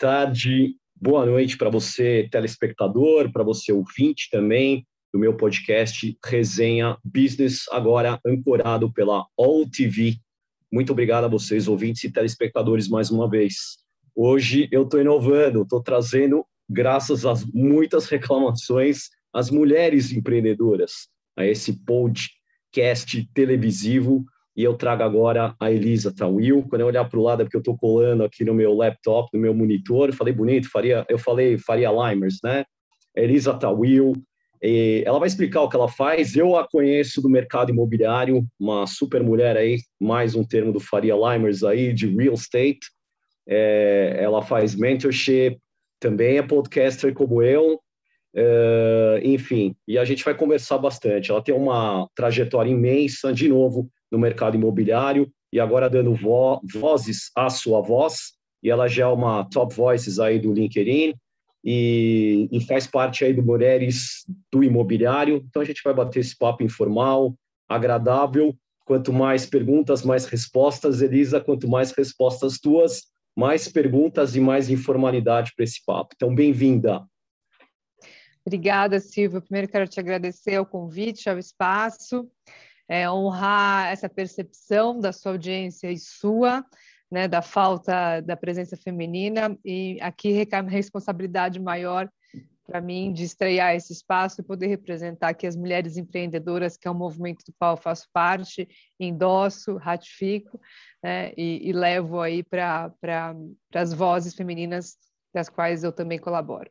Tarde, boa noite para você, telespectador, para você ouvinte também do meu podcast Resenha Business, agora ancorado pela All TV. Muito obrigado a vocês, ouvintes e telespectadores, mais uma vez. Hoje eu estou inovando, estou trazendo, graças às muitas reclamações, as mulheres empreendedoras a esse podcast televisivo e eu trago agora a Elisa Tawil. Quando eu olhar para o lado, é porque eu estou colando aqui no meu laptop, no meu monitor, eu falei bonito, faria, eu falei Faria Limers, né? Elisa Tawil, ela vai explicar o que ela faz. Eu a conheço do mercado imobiliário, uma super mulher aí, mais um termo do Faria Limers aí, de real estate. É, ela faz mentorship, também é podcaster como eu, é, enfim, e a gente vai conversar bastante. Ela tem uma trajetória imensa, de novo, no mercado imobiliário e agora dando vo vozes à sua voz. E ela já é uma top voices aí do LinkedIn e, e faz parte aí do Mulheres do Imobiliário. Então a gente vai bater esse papo informal, agradável. Quanto mais perguntas, mais respostas, Elisa. Quanto mais respostas tuas, mais perguntas e mais informalidade para esse papo. Então, bem-vinda. Obrigada, Silvia. Primeiro quero te agradecer ao convite, ao espaço é, honrar essa percepção da sua audiência e sua, né, da falta da presença feminina, e aqui recai uma responsabilidade maior para mim de estrear esse espaço e poder representar aqui as mulheres empreendedoras, que é um movimento do qual eu faço parte, endosso, ratifico né, e, e, levo aí para pra, as vozes femininas das quais eu também colaboro.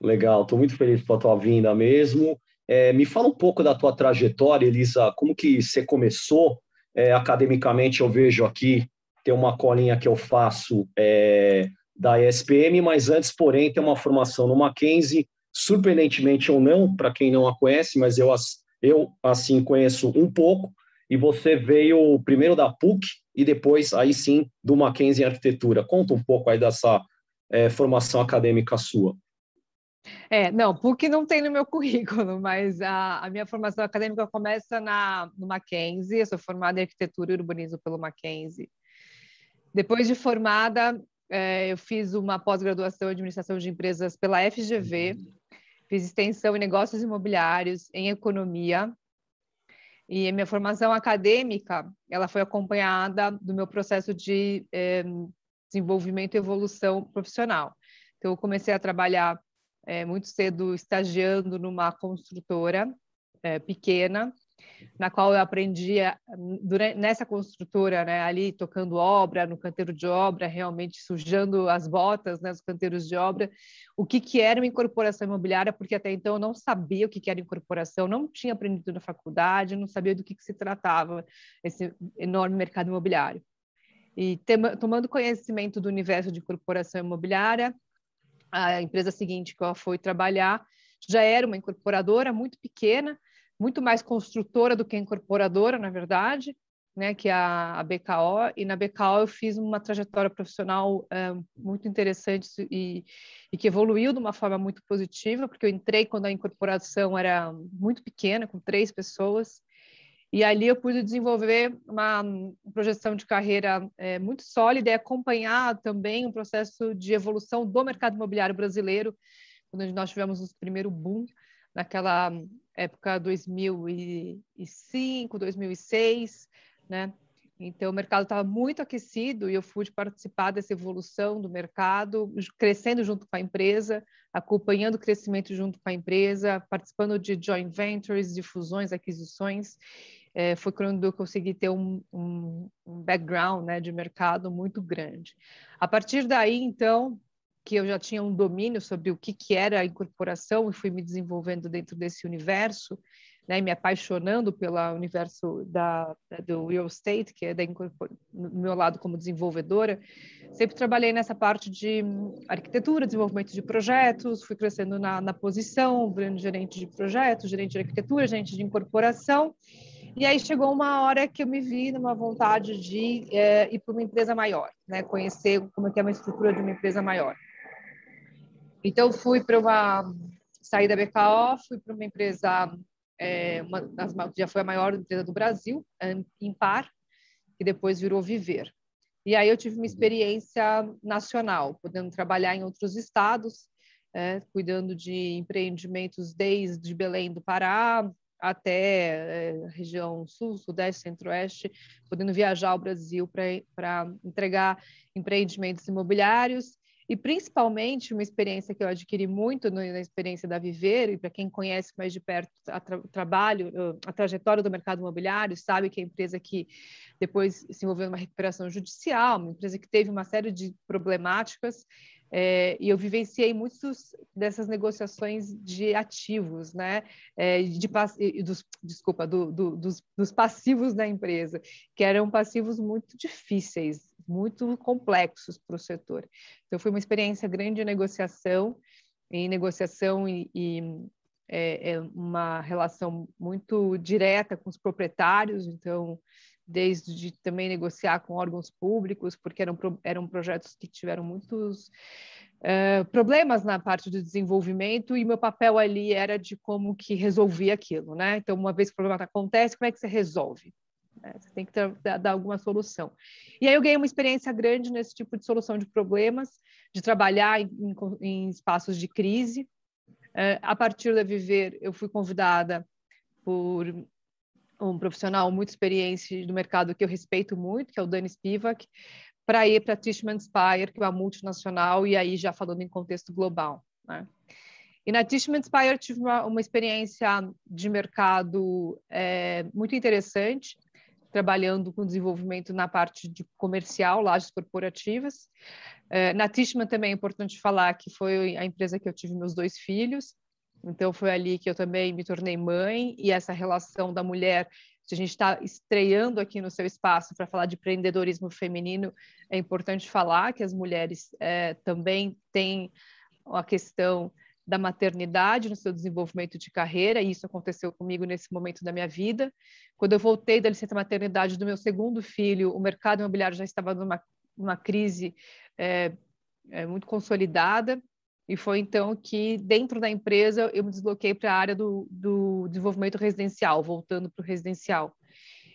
Legal, estou muito feliz com a tua vinda mesmo. É, me fala um pouco da tua trajetória, Elisa, como que você começou é, academicamente? Eu vejo aqui, tem uma colinha que eu faço é, da ESPM, mas antes, porém, tem uma formação no Mackenzie, surpreendentemente ou não, para quem não a conhece, mas eu, eu, assim, conheço um pouco, e você veio primeiro da PUC e depois, aí sim, do Mackenzie em Arquitetura. Conta um pouco aí dessa é, formação acadêmica sua. É, não, PUC não tem no meu currículo, mas a, a minha formação acadêmica começa na, no Mackenzie, eu sou formada em arquitetura e urbanismo pelo Mackenzie. Depois de formada, é, eu fiz uma pós-graduação em administração de empresas pela FGV, fiz extensão em negócios imobiliários, em economia, e a minha formação acadêmica, ela foi acompanhada do meu processo de é, desenvolvimento e evolução profissional. Então, eu comecei a trabalhar é, muito cedo estagiando numa construtora é, pequena, na qual eu aprendia durante, nessa construtora, né, ali tocando obra, no canteiro de obra, realmente sujando as botas né, canteiros de obra, o que, que era uma incorporação imobiliária, porque até então eu não sabia o que, que era incorporação, não tinha aprendido na faculdade, não sabia do que, que se tratava esse enorme mercado imobiliário. E tomando conhecimento do universo de incorporação imobiliária, a empresa seguinte que ela foi trabalhar já era uma incorporadora muito pequena, muito mais construtora do que incorporadora, na verdade, né, que é a, BKO, e na BKO eu fiz uma trajetória profissional é, muito interessante e, e, que evoluiu de uma forma muito positiva, porque eu entrei quando a incorporação era muito pequena, com três pessoas, e ali eu pude desenvolver uma projeção de carreira é, muito sólida e acompanhar também um processo de evolução do mercado imobiliário brasileiro, quando nós tivemos o primeiro boom naquela época 2005, 2006, né? Então, o mercado estava muito aquecido e eu pude participar dessa evolução do mercado, crescendo junto com a empresa, acompanhando o crescimento junto com a empresa, participando de joint ventures, de fusões, aquisições é, foi quando eu consegui ter um, um, um background né, de mercado muito grande. A partir daí, então, que eu já tinha um domínio sobre o que, que era a incorporação e fui me desenvolvendo dentro desse universo, né, me apaixonando pelo universo da, do real estate, que é da no meu lado como desenvolvedora, sempre trabalhei nessa parte de arquitetura, desenvolvimento de projetos, fui crescendo na, na posição, gerente de projetos, gerente de arquitetura, gerente de incorporação, e aí chegou uma hora que eu me vi numa vontade de é, ir para uma empresa maior, né? Conhecer como é que é uma estrutura de uma empresa maior. Então fui para uma saí da BKO, fui para uma empresa é, uma das, já foi a maior empresa do Brasil, Impar, que depois virou Viver. E aí eu tive uma experiência nacional, podendo trabalhar em outros estados, é, cuidando de empreendimentos desde Belém do Pará até é, região sul, sudeste, centro-oeste, podendo viajar ao Brasil para entregar empreendimentos imobiliários. E principalmente uma experiência que eu adquiri muito no, na experiência da Viver, e para quem conhece mais de perto o trabalho, a trajetória do mercado imobiliário, sabe que é a empresa que depois se envolveu numa recuperação judicial, uma empresa que teve uma série de problemáticas, é, e eu vivenciei muitas dessas negociações de ativos, né? É, de, dos, desculpa, do, do, dos, dos passivos da empresa, que eram passivos muito difíceis, muito complexos para o setor. Então, foi uma experiência grande de negociação, em negociação e, e é, é uma relação muito direta com os proprietários, então, desde também negociar com órgãos públicos, porque eram, eram projetos que tiveram muitos Uh, problemas na parte do desenvolvimento e meu papel ali era de como que resolver aquilo, né? Então, uma vez que o problema acontece, como é que você resolve? Né? Você tem que ter, dar alguma solução. E aí eu ganhei uma experiência grande nesse tipo de solução de problemas, de trabalhar em, em espaços de crise. Uh, a partir da Viver, eu fui convidada por um profissional muito experiente do mercado que eu respeito muito, que é o Dani Spivak, para ir para a Tishman Spire, que é uma multinacional, e aí já falando em contexto global. Né? E na Tishman Spire tive uma, uma experiência de mercado é, muito interessante, trabalhando com desenvolvimento na parte de comercial, lajes corporativas. É, na Tishman também é importante falar que foi a empresa que eu tive meus dois filhos, então foi ali que eu também me tornei mãe e essa relação da mulher, se a gente está estreando aqui no seu espaço para falar de empreendedorismo feminino, é importante falar que as mulheres é, também têm a questão da maternidade no seu desenvolvimento de carreira, e isso aconteceu comigo nesse momento da minha vida. Quando eu voltei da licença maternidade do meu segundo filho, o mercado imobiliário já estava numa, crise é, é, muito consolidada, e foi então que, dentro da empresa, eu me desloquei para a área do, do desenvolvimento residencial, voltando para o residencial.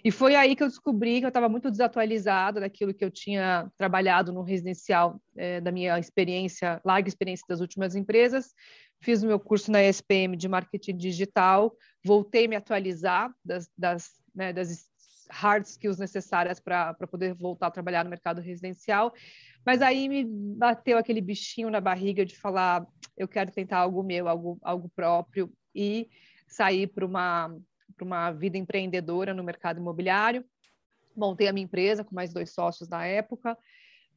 E foi aí que eu descobri que eu estava muito desatualizada daquilo que eu tinha trabalhado no residencial, é, da minha experiência, larga experiência das últimas empresas. Fiz o meu curso na ESPM de marketing digital, voltei a me atualizar das, das, né, das hard skills necessárias para poder voltar a trabalhar no mercado residencial. Mas aí me bateu aquele bichinho na barriga de falar: eu quero tentar algo meu, algo, algo próprio, e sair para uma uma vida empreendedora no mercado imobiliário. Montei a minha empresa com mais dois sócios na época,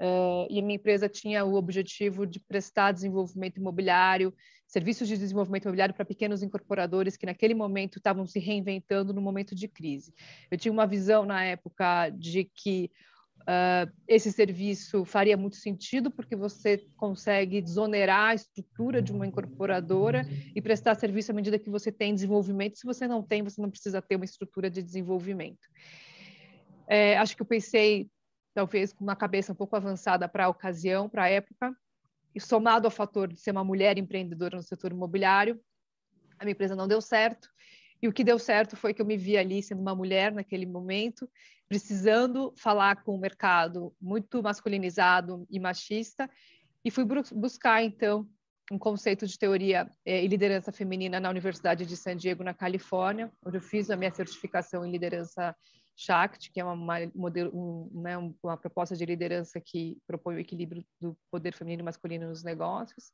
uh, e a minha empresa tinha o objetivo de prestar desenvolvimento imobiliário, serviços de desenvolvimento imobiliário para pequenos incorporadores que naquele momento estavam se reinventando no momento de crise. Eu tinha uma visão na época de que Uh, esse serviço faria muito sentido porque você consegue desonerar a estrutura de uma incorporadora e prestar serviço à medida que você tem desenvolvimento. Se você não tem, você não precisa ter uma estrutura de desenvolvimento. É, acho que eu pensei, talvez, com uma cabeça um pouco avançada para a ocasião, para a época, e somado ao fator de ser uma mulher empreendedora no setor imobiliário, a minha empresa não deu certo. E o que deu certo foi que eu me vi ali sendo uma mulher naquele momento, precisando falar com o mercado muito masculinizado e machista, e fui buscar, então, um conceito de teoria eh, e liderança feminina na Universidade de San Diego, na Califórnia, onde eu fiz a minha certificação em liderança Shakti, que é uma, modelo, um, né, uma proposta de liderança que propõe o equilíbrio do poder feminino e masculino nos negócios,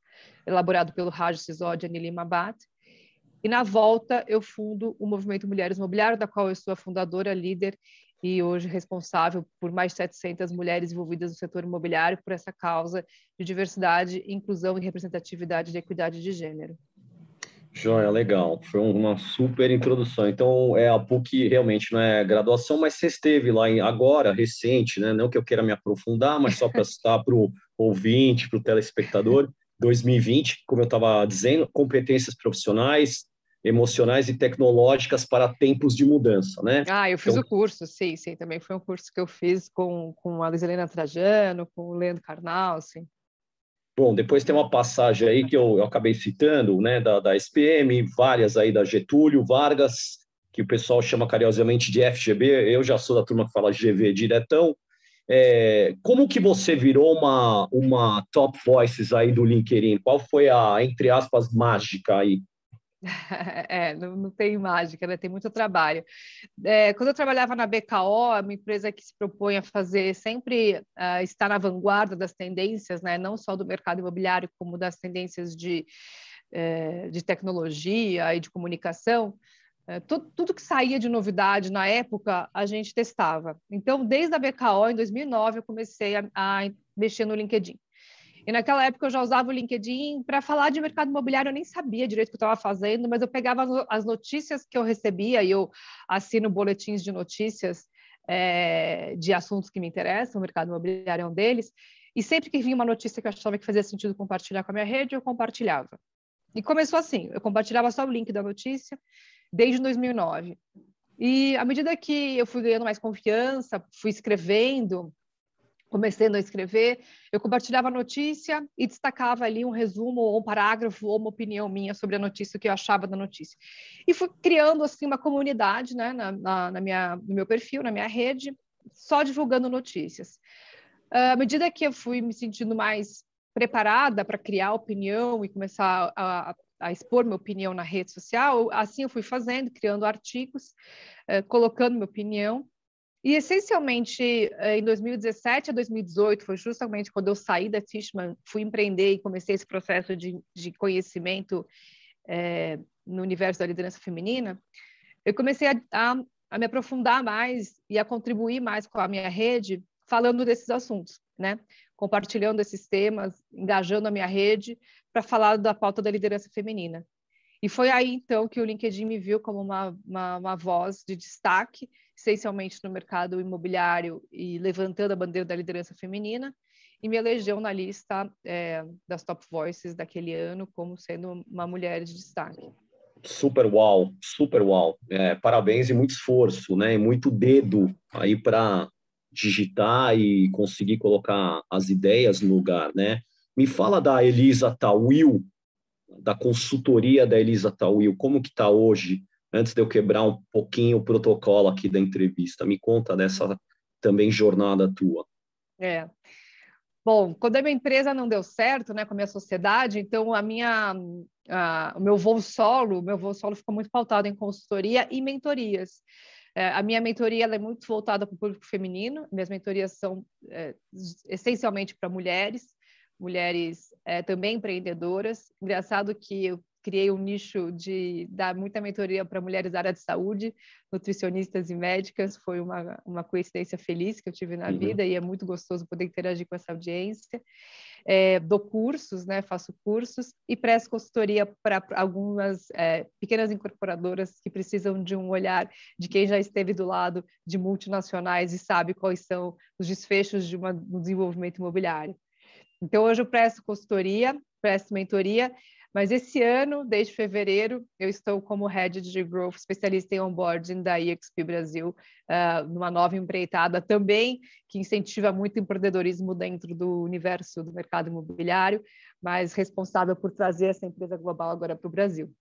elaborado pelo Raj Sisodia e Nilima Bhatt. E na volta eu fundo o Movimento Mulheres Mobiliário, da qual eu sou a fundadora, líder e hoje responsável por mais de 700 mulheres envolvidas no setor imobiliário por essa causa de diversidade, inclusão e representatividade de equidade de gênero. Joia, legal. Foi uma super introdução. Então, é a PUC realmente não é graduação, mas você esteve lá em, agora, recente, né? Não que eu queira me aprofundar, mas só para citar para o ouvinte, para o telespectador, 2020, como eu estava dizendo, competências profissionais, emocionais e tecnológicas para tempos de mudança, né? Ah, eu fiz então, o curso, sim, sim, também foi um curso que eu fiz com, com a Luizelena Trajano, com o Leandro Carnal, sim. Bom, depois tem uma passagem aí que eu, eu acabei citando, né, da, da SPM, várias aí da Getúlio Vargas, que o pessoal chama carinhosamente de FGB, eu já sou da turma que fala GV diretão, É, como que você virou uma, uma top voices aí do LinkedIn? Qual foi a, entre aspas, mágica aí? É, não, não tem mágica, né? tem muito trabalho. É, quando eu trabalhava na BKO, uma empresa que se propõe a fazer sempre uh, estar na vanguarda das tendências, né? não só do mercado imobiliário, como das tendências de, uh, de tecnologia e de comunicação, uh, tudo, tudo que saía de novidade na época, a gente testava. Então, desde a BKO, em 2009, eu comecei a, a mexer no LinkedIn. E naquela época eu já usava o LinkedIn para falar de mercado imobiliário, eu nem sabia direito o que eu estava fazendo, mas eu pegava as notícias que eu recebia e eu assino boletins de notícias é, de assuntos que me interessam, o mercado imobiliário é um deles, e sempre que vinha uma notícia que eu achava que fazia sentido compartilhar com a minha rede, eu compartilhava. E começou assim, eu compartilhava só o link da notícia desde 2009. E à medida que eu fui ganhando mais confiança, fui escrevendo, começando a escrever, eu compartilhava a notícia e destacava ali um resumo ou um parágrafo ou uma opinião minha sobre a notícia que eu achava da notícia. E fui criando assim uma comunidade, né, na, na, na minha, no meu perfil, na minha rede, só divulgando notícias. À medida que eu fui me sentindo mais preparada para criar opinião e começar a, a expor minha opinião na rede social, assim eu fui fazendo, criando artigos, eh, colocando minha opinião e, essencialmente, eh, em 2017 a 2018, foi justamente quando eu saí da Tishman, fui empreender e comecei esse processo de, de conhecimento é, no universo da liderança feminina, eu comecei a, a, a, me aprofundar mais e a contribuir mais com a minha rede, falando desses assuntos, né? Compartilhando esses temas, engajando a minha rede para falar da pauta da liderança feminina. E foi aí, então, que o LinkedIn me viu como uma, uma, uma voz de destaque essencialmente no mercado imobiliário e levantando a bandeira da liderança feminina, e me elegeu na lista é, das top voices daquele ano como sendo uma mulher de destaque. Super uau, super uau. É, parabéns e muito esforço, né? E muito dedo aí para digitar e conseguir colocar as ideias no lugar, né? Me fala da Elisa Tawil, da consultoria da Elisa Tawil, como que está hoje antes de eu quebrar um pouquinho o protocolo aqui da entrevista. Me conta dessa também jornada tua. É. Bom, quando a minha empresa não deu certo, né, com a minha sociedade, então a minha, a, o meu voo solo, meu voo solo ficou muito pautado em consultoria e mentorias. É, a minha mentoria é muito voltada para o público feminino. Minhas mentorias são é, essencialmente para mulheres, mulheres é, também empreendedoras. Engraçado que eu criei um nicho de dar muita mentoria para mulheres da área de saúde, nutricionistas e médicas. Foi uma, uma coincidência feliz que eu tive na uhum. vida e é muito gostoso poder interagir com essa audiência. É, dou cursos, né, faço cursos e presto consultoria para algumas é, pequenas incorporadoras que precisam de um olhar de quem já esteve do lado de multinacionais e sabe quais são os desfechos de uma, um desenvolvimento imobiliário. Então, hoje eu presto consultoria, presto mentoria, mas esse ano, desde fevereiro, eu estou como Head de Growth, especialista em onboarding da EXP Brasil, uh, numa nova empreitada também, que incentiva muito empreendedorismo dentro do universo do mercado imobiliário, mas responsável por trazer essa empresa global agora para o Brasil.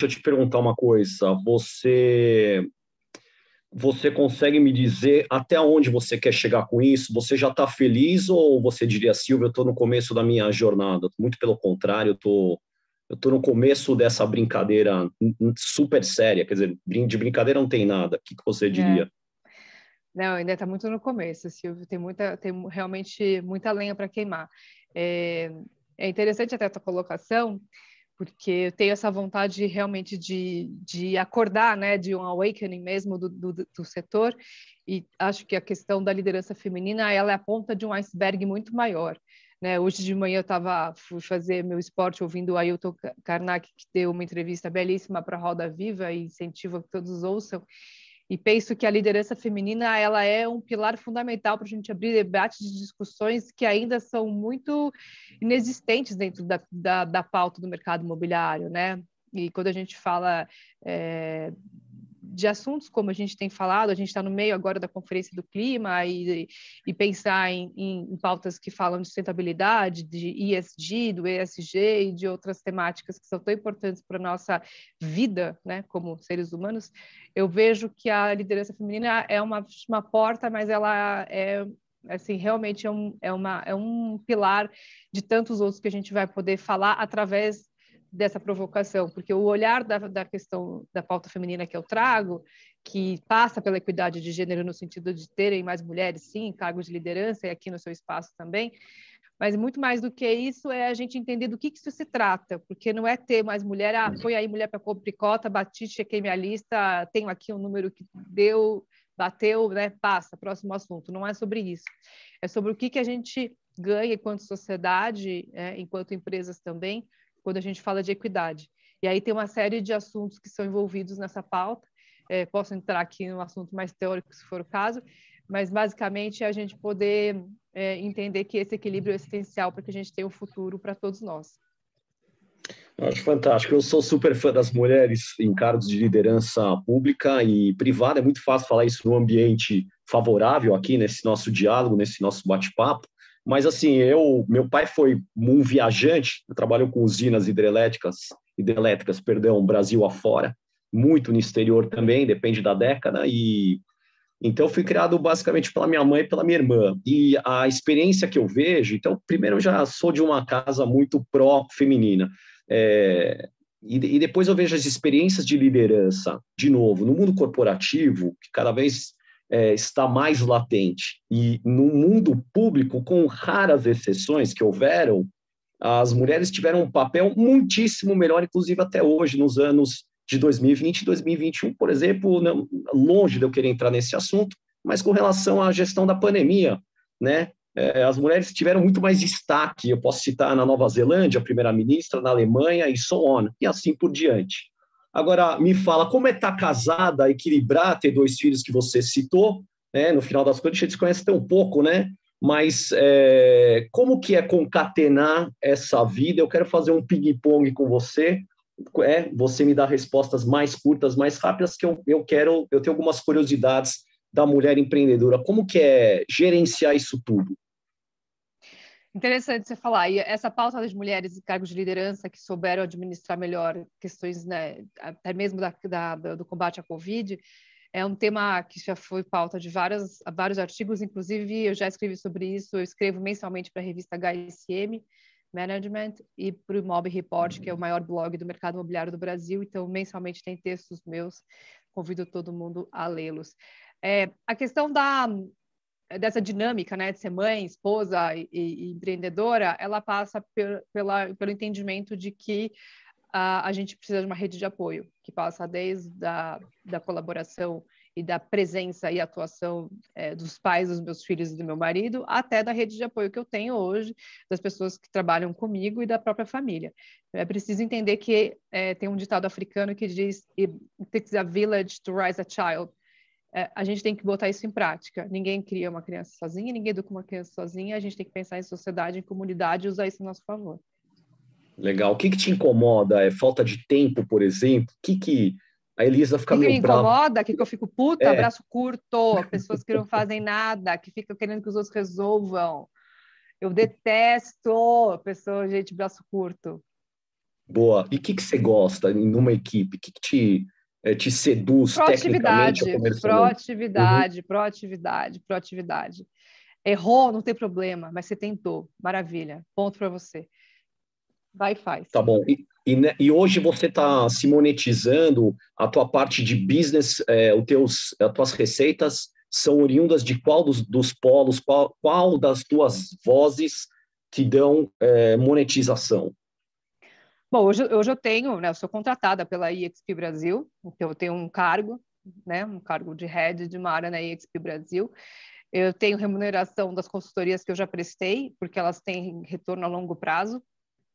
Deixa eu te perguntar uma coisa. Você você consegue me dizer até onde você quer chegar com isso? Você já está feliz ou você diria, Silvia, eu estou no começo da minha jornada? Muito pelo contrário, eu tô, tô no começo dessa brincadeira super séria. Quer dizer, de brincadeira não tem nada. O que, que você diria? É. Não, ainda está muito no começo, Silvio. Tem muita, tem realmente muita lenha para queimar. É, é interessante até a tua colocação, porque eu tenho essa vontade realmente de, de acordar, né, de um awakening mesmo do, do, do, setor, e acho que a questão da liderança feminina, ela é a ponta de um iceberg muito maior, né, hoje de manhã eu estava, fui fazer meu esporte ouvindo o Ailton Karnak, que deu uma entrevista belíssima para a Roda Viva, e incentivo que todos ouçam, e penso que a liderança feminina ela é um pilar fundamental para a gente abrir debates de discussões que ainda são muito inexistentes dentro da, da, da pauta do mercado imobiliário, né? E quando a gente fala é, de assuntos como a gente tem falado, a gente está no meio agora da Conferência do Clima e, e pensar em, em, pautas que falam de sustentabilidade, de ESG, do ESG e de outras temáticas que são tão importantes para a nossa vida, né, como seres humanos, eu vejo que a liderança feminina é uma, uma porta, mas ela é assim realmente é um, é, uma, é um pilar de tantos outros que a gente vai poder falar através dessa provocação, porque o olhar da, da questão da pauta feminina que eu trago, que passa pela equidade de gênero no sentido de terem mais mulheres, sim, em cargos de liderança e aqui no seu espaço também, mas muito mais do que isso é a gente entender do que, que isso se trata, porque não é ter mais mulher, ah, foi aí mulher para cobricota, bati, chequei minha lista, tenho aqui um número que deu, bateu, né, passa, próximo assunto. Não é sobre isso. É sobre o que, que a gente ganha enquanto sociedade, é, enquanto empresas também, quando a gente fala de equidade. E aí tem uma série de assuntos que são envolvidos nessa pauta. É, posso entrar aqui no assunto mais teórico, se for o caso, mas basicamente é a gente poder é, entender que esse equilíbrio é essencial para que a gente tenha um futuro para todos nós. Acho fantástico. Eu sou super fã das mulheres em cargos de liderança pública e privada. É muito fácil falar isso no ambiente favorável aqui nesse nosso diálogo, nesse nosso bate-papo. Mas assim, eu, meu pai foi um viajante, trabalhou com usinas hidrelétricas, hidrelétricas, perdão, Brasil afora, muito no exterior também, depende da década e então, fui criado basicamente pela minha mãe e pela minha irmã. E a experiência que eu vejo, então, primeiro, eu já sou de uma casa muito pró-feminina. É, e, e, depois eu vejo as experiências de liderança, de novo, no mundo corporativo, que cada vez é, está mais latente. E no mundo público, com raras exceções que houveram, as mulheres tiveram um papel muitíssimo melhor, inclusive até hoje, nos anos de 2020 e 2021, por exemplo, não, longe de eu querer entrar nesse assunto, mas com relação à gestão da pandemia, né? É, as mulheres tiveram muito mais destaque. Eu posso citar na Nova Zelândia, a primeira-ministra, na Alemanha e so on, e assim por diante. Agora, me fala, como é estar tá casada, equilibrar, ter dois filhos que você citou, né? No final das contas, a gente se conhece tão pouco, né? Mas é, como que é concatenar essa vida? Eu quero fazer um ping-pong com você. É, você me dá respostas mais curtas, mais rápidas, que eu, eu quero, eu tenho algumas curiosidades da mulher empreendedora. Como que é gerenciar isso tudo? Interessante você falar. E essa pauta das mulheres em cargos de liderança que souberam administrar melhor questões, né, até mesmo da, da, do combate à Covid, é um tema que já foi pauta de vários, vários artigos, inclusive eu já escrevi sobre isso, eu escrevo mensalmente para a revista HSM Management e para o Mob Report, que é o maior blog do mercado imobiliário do Brasil, então mensalmente tem textos meus, convido todo mundo a lê-los. É, a questão da, dessa dinâmica, né, de ser mãe, esposa e, e empreendedora, ela passa pela, pelo entendimento de que a, gente precisa de uma rede de apoio, que passa desde a da colaboração e da presença e atuação é, dos pais dos meus filhos e do meu marido, até da rede de apoio que eu tenho hoje, das pessoas que trabalham comigo e da própria família. É preciso entender que é, tem um ditado africano que diz: It takes a village to raise a child é, a gente tem que botar isso em prática. Ninguém cria uma criança sozinha, ninguém educa uma criança sozinha, a gente tem que pensar em sociedade, em comunidade e usar isso a nosso favor. Legal. O que, que te incomoda? É falta de tempo, por exemplo? O que, que a Elisa fica meio brava? O que me incomoda? Que, que eu fico puta, é. braço curto, pessoas que não fazem nada, que ficam querendo que os outros resolvam. Eu detesto pessoas, gente, braço curto. Boa. E o que, que você gosta em uma equipe? O que, que te é, te seduz tecnicamente Proatividade, uhum. proatividade, proatividade. Errou, não tem problema, mas você tentou. Maravilha. Ponto para você. Vai e faz. Tá bom. E, e, né, e hoje você está se monetizando, a tua parte de business, é, os teus, as tuas receitas são oriundas de qual dos, dos polos, qual, qual das tuas vozes te dão é, monetização? Bom, hoje, hoje eu tenho, né, eu sou contratada pela EXP Brasil, então eu tenho um cargo, né, um cargo de head de uma área na EXP Brasil. Eu tenho remuneração das consultorias que eu já prestei, porque elas têm retorno a longo prazo,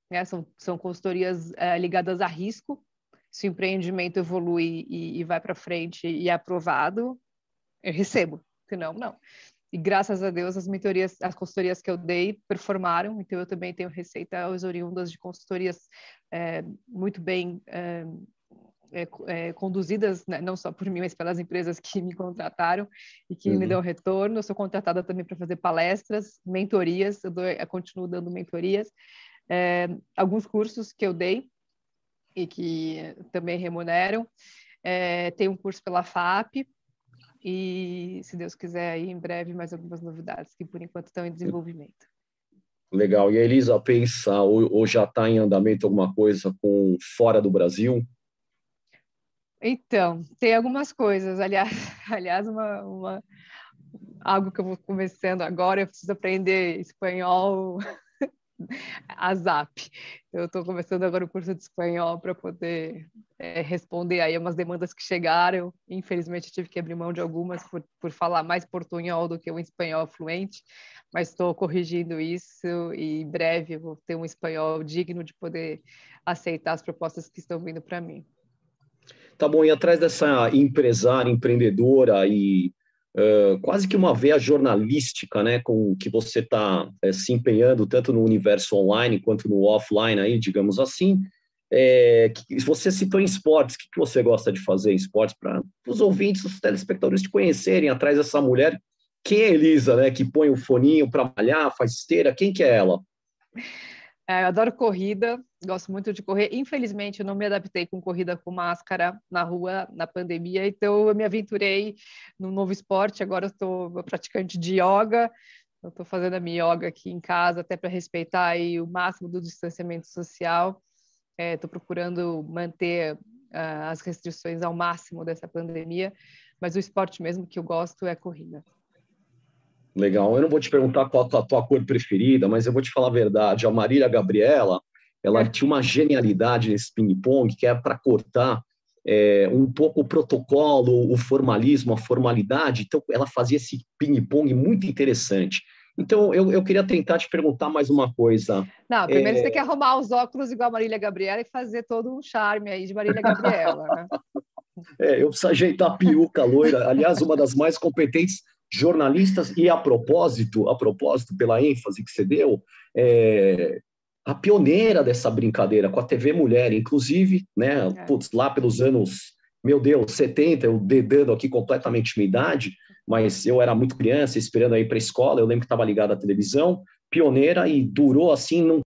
né, são, são consultorias é, ligadas a risco. Se o empreendimento evolui e, e vai para frente e é aprovado, eu recebo, senão, não. E graças a Deus, as mentorias, as consultorias que eu dei performaram, então eu também tenho receita aos oriundas de consultorias é, muito bem é, é, conduzidas né, não só por mim, mas pelas empresas que me contrataram e que uhum. me dão retorno. Eu sou contratada também para fazer palestras, mentorias, eu, dou, eu continuo dando mentorias, alguns cursos que eu dei e que também remuneram. Tem um curso pela FAP, e, se Deus quiser, aí em breve mais algumas novidades que por enquanto estão em desenvolvimento. Legal. E a Elisa pensa ou, ou já está em andamento alguma coisa com fora do Brasil? Então, tem algumas coisas. Aliás, aliás uma, uma, algo que eu vou começando agora, eu preciso aprender espanhol a Zap. Eu estou começando agora o curso de espanhol para poder é, responder aí umas demandas que chegaram. Infelizmente, tive que abrir mão de algumas por, por falar mais portunhol do que o espanhol fluente, mas estou corrigindo isso e em breve vou ter um espanhol digno de poder aceitar as propostas que estão vindo para mim. Tá bom, e atrás dessa empresária, empreendedora e quase que uma veia jornalística, né, com que você está eh, se empenhando tanto no universo online quanto no offline, aí, digamos assim, é, que, você citou em esportes, o que, que você gosta de fazer em esportes para os ouvintes, os telespectadores te conhecerem atrás dessa mulher? Quem é Elisa, né, que põe o foninho para malhar, faz esteira? Quem que é ela? É, eu adoro corrida, gosto muito de correr. Infelizmente, eu não me adaptei com corrida com máscara na rua na pandemia, então eu me aventurei num novo esporte. Agora eu estou praticante de yoga. Eu estou fazendo a minha yoga aqui em casa, até para respeitar aí o máximo do distanciamento social. Estou é, procurando manter uh, as restrições ao máximo dessa pandemia, mas o esporte mesmo que eu gosto é corrida. Legal. Eu não vou te perguntar qual a tua cor preferida, mas eu vou te falar a verdade. A Marília Gabriela, ela tinha uma genialidade nesse ping-pong que é para cortar é, um pouco o protocolo, o formalismo, a formalidade. Então, ela fazia esse ping-pong muito interessante. Então, eu, eu queria tentar te perguntar mais uma coisa. Não, primeiro é... você tem que arrumar os óculos igual a Marília Gabriela e fazer todo um charme aí de Marília Gabriela, né? É, eu preciso ajeitar a peruca loira. Aliás, uma das mais competentes jornalistas, e a propósito, a propósito, pela ênfase que você deu, é, a pioneira dessa brincadeira com a TV Mulher, inclusive, né, é. putz, lá pelos anos, meu Deus, 70, eu dedando aqui completamente minha idade, mas eu era muito criança, esperando aí para a escola, eu lembro que estava ligado à televisão, pioneira e durou assim, não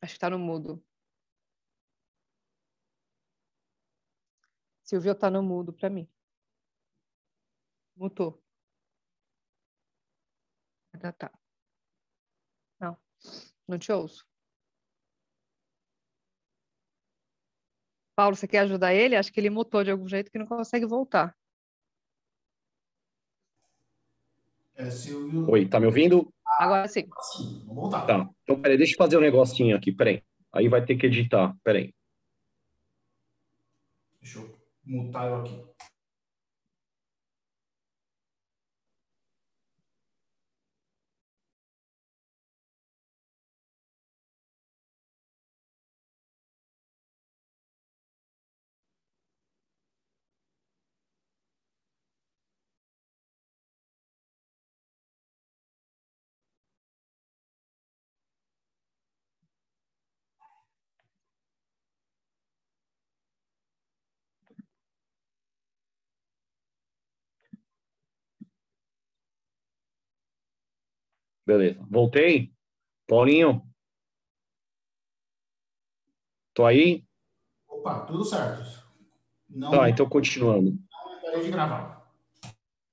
Acho que está no mudo. Silvio está no mudo para mim. Mutou. Tá, tá. Não, não te ouço. Paulo, você quer ajudar ele? Acho que ele mutou de algum jeito que não consegue voltar. É, Silvio... Oi, tá me ouvindo? Agora sim. sim vamos voltar. Tá. Então, peraí, deixa eu fazer um negocinho aqui, peraí. Aí vai ter que editar, peraí. Deixa eu mutar eu aqui. Beleza. Voltei? Paulinho? Tô aí? Opa, tudo certo. Não, tá, então continuando. Não parei de gravar.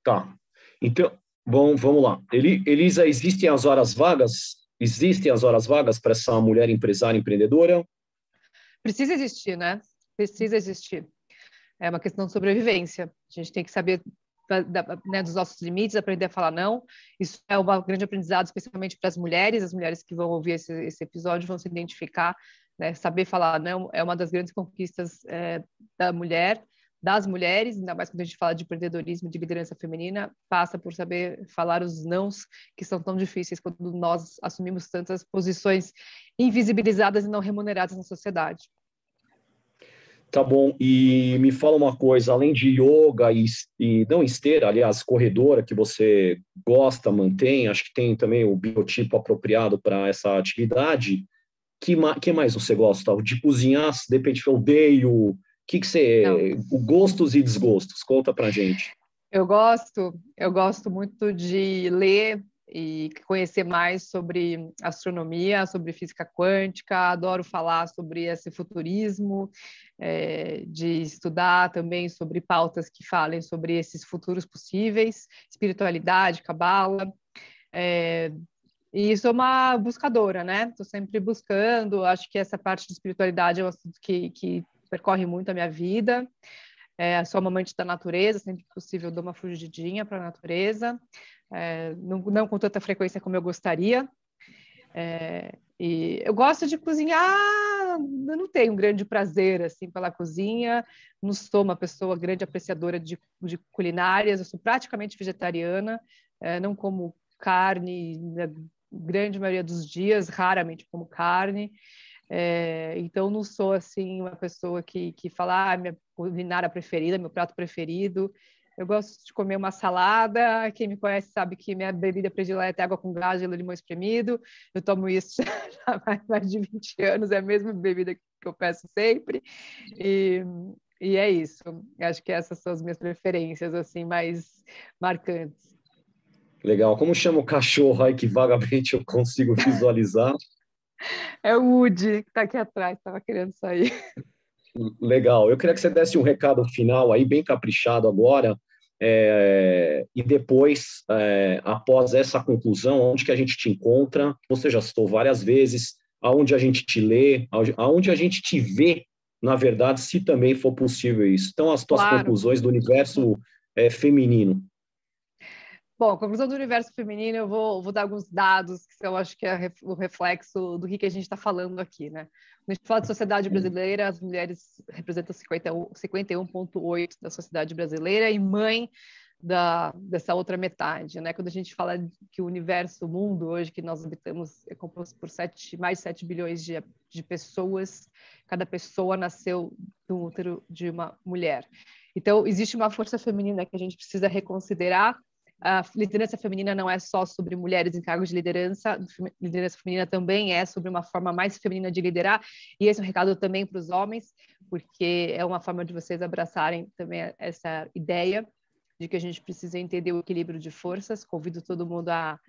Tá. Então, bom, vamos lá. Eli, Elisa, existem as horas vagas? Existem as horas vagas para essa mulher empresária empreendedora? Precisa existir, né? Precisa existir. É uma questão de sobrevivência. A gente tem que saber da, né, dos nossos limites, aprender a falar não. Isso é um grande aprendizado, especialmente para as mulheres. As mulheres que vão ouvir esse, esse episódio vão se identificar. Né? Saber falar não é uma das grandes conquistas é, da mulher, das mulheres, ainda mais quando a gente fala de empreendedorismo, de liderança feminina, passa por saber falar os nãos que são tão difíceis quando nós assumimos tantas posições invisibilizadas e não remuneradas na sociedade. Tá bom, e me fala uma coisa, além de yoga e, e não esteira, aliás, corredora que você gosta, mantém, acho que tem também o biotipo apropriado para essa atividade, que, que mais você gosta? De cozinhar, de repente, eu odeio. O que, que você. Não. Gostos e desgostos? Conta pra gente. Eu gosto, eu gosto muito de ler e conhecer mais sobre astronomia, sobre física quântica, adoro falar sobre esse futurismo, é, de estudar também sobre pautas que falem sobre esses futuros possíveis, espiritualidade, cabala. É, e sou uma buscadora, né? Estou sempre buscando, acho que essa parte de espiritualidade é um assunto que, que percorre muito a minha vida. É, sou amante da natureza, sempre que possível dou uma fugidinha para a natureza é, não, não, com tanta frequência como eu gostaria. É, e eu gosto de cozinhar, eu não tenho um grande prazer assim pela cozinha, não sou uma pessoa grande apreciadora de, de culinárias, eu sou praticamente vegetariana, é, não como carne na grande maioria dos dias, raramente como carne. É, então não sou assim uma pessoa que, que fala ah, minha culinária preferida, meu prato preferido. Eu gosto de comer uma salada. Quem me conhece sabe que minha bebida predileta é água com gás e limão espremido. Eu tomo isso há mais de 20 anos, é a mesma bebida que eu peço sempre. E, e é isso. Acho que essas são as minhas preferências assim mais marcantes. Legal. Como chama o cachorro aí que vagamente eu consigo visualizar? É o Woody, que está aqui atrás, estava querendo sair. Legal. Eu queria que você desse um recado final aí, bem caprichado agora, é, e depois, é, após essa conclusão, onde que a gente te encontra? Você já citou várias vezes, aonde a gente te lê, aonde a gente te vê, na verdade, se também for possível isso. Então, as tuas claro. conclusões do universo é, feminino. Bom, conclusão do universo feminino, eu vou, vou dar alguns dados que eu acho que é o reflexo do que, a gente está falando aqui, né? Quando a gente fala de sociedade brasileira, as mulheres representam 51,8% da sociedade brasileira e mãe da, dessa outra metade, né? Quando a gente fala que o universo, o mundo hoje que nós habitamos é composto por sete, mais de 7 bilhões de, de pessoas, cada pessoa nasceu do útero de uma mulher. Então, existe uma força feminina que a gente precisa reconsiderar a liderança feminina não é só sobre mulheres em cargos de liderança, liderança feminina também é sobre uma forma mais feminina de liderar, e esse é um recado também para os homens, porque é uma forma de vocês abraçarem também essa ideia de que a gente precisa entender o equilíbrio de forças. Convido todo mundo a,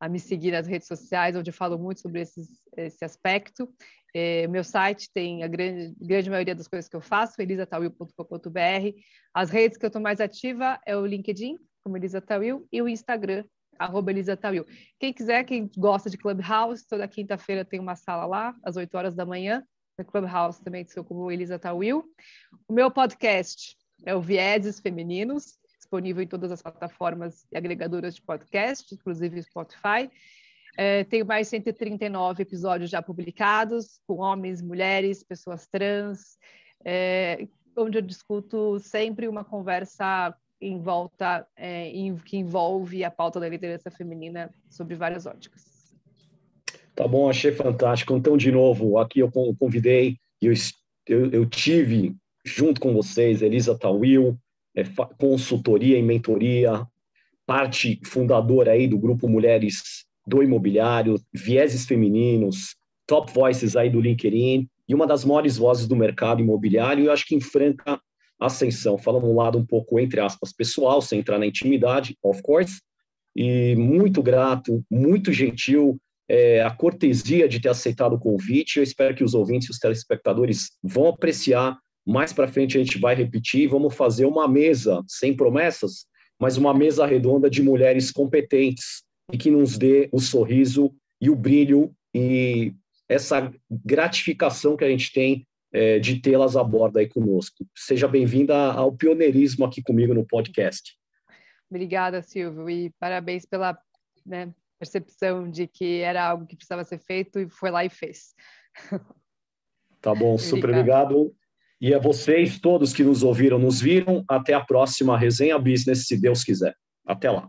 a me seguir nas redes sociais, onde eu falo muito sobre esses, esse aspecto. É, meu site tem a grande, grande maioria das coisas que eu faço, elisatawil.com.br. As redes que eu estou mais ativa é o LinkedIn, como Elisa Tawil, e o Instagram, arroba Elisa Tawil. Quem quiser, quem gosta de Clubhouse, toda quinta-feira tem uma sala lá, às 8 horas da manhã, no Clubhouse também sou como Elisa Tawil. O meu podcast é o Vieses Femininos, disponível em todas as plataformas e agregadoras de podcast, inclusive Spotify. É, tenho mais 139 episódios já publicados, com homens, mulheres, pessoas trans, é, onde eu discuto sempre uma conversa em volta é, em, que envolve a pauta da liderança feminina sobre várias óticas. Tá bom, achei fantástico. Então, de novo, aqui eu convidei, eu, eu, eu tive junto com vocês Elisa Tawil, é, consultoria e mentoria, parte fundadora aí do grupo Mulheres do Imobiliário, Vieses Femininos, Top Voices aí do LinkedIn e uma das maiores vozes do mercado imobiliário. Eu acho que em Franca ascensão. Falamos um lado um pouco, entre aspas, pessoal, sem entrar na intimidade, of course, e muito grato, muito gentil, é, a cortesia de ter aceitado o convite. Eu espero que os ouvintes e os telespectadores vão apreciar. Mais para frente a gente vai repetir, vamos fazer uma mesa sem promessas, mas uma mesa redonda de mulheres competentes e que nos dê o sorriso e o brilho e essa gratificação que a gente tem é, de tê-las a bordo aí conosco. Seja bem-vinda ao pioneirismo aqui comigo no podcast. Obrigada, Silvio, e parabéns pela né, percepção de que era algo que precisava ser feito e foi lá e fez. Tá bom, super obrigado. E a vocês, todos que nos ouviram, nos viram. Até a próxima Resenha Business, se Deus quiser. Até lá.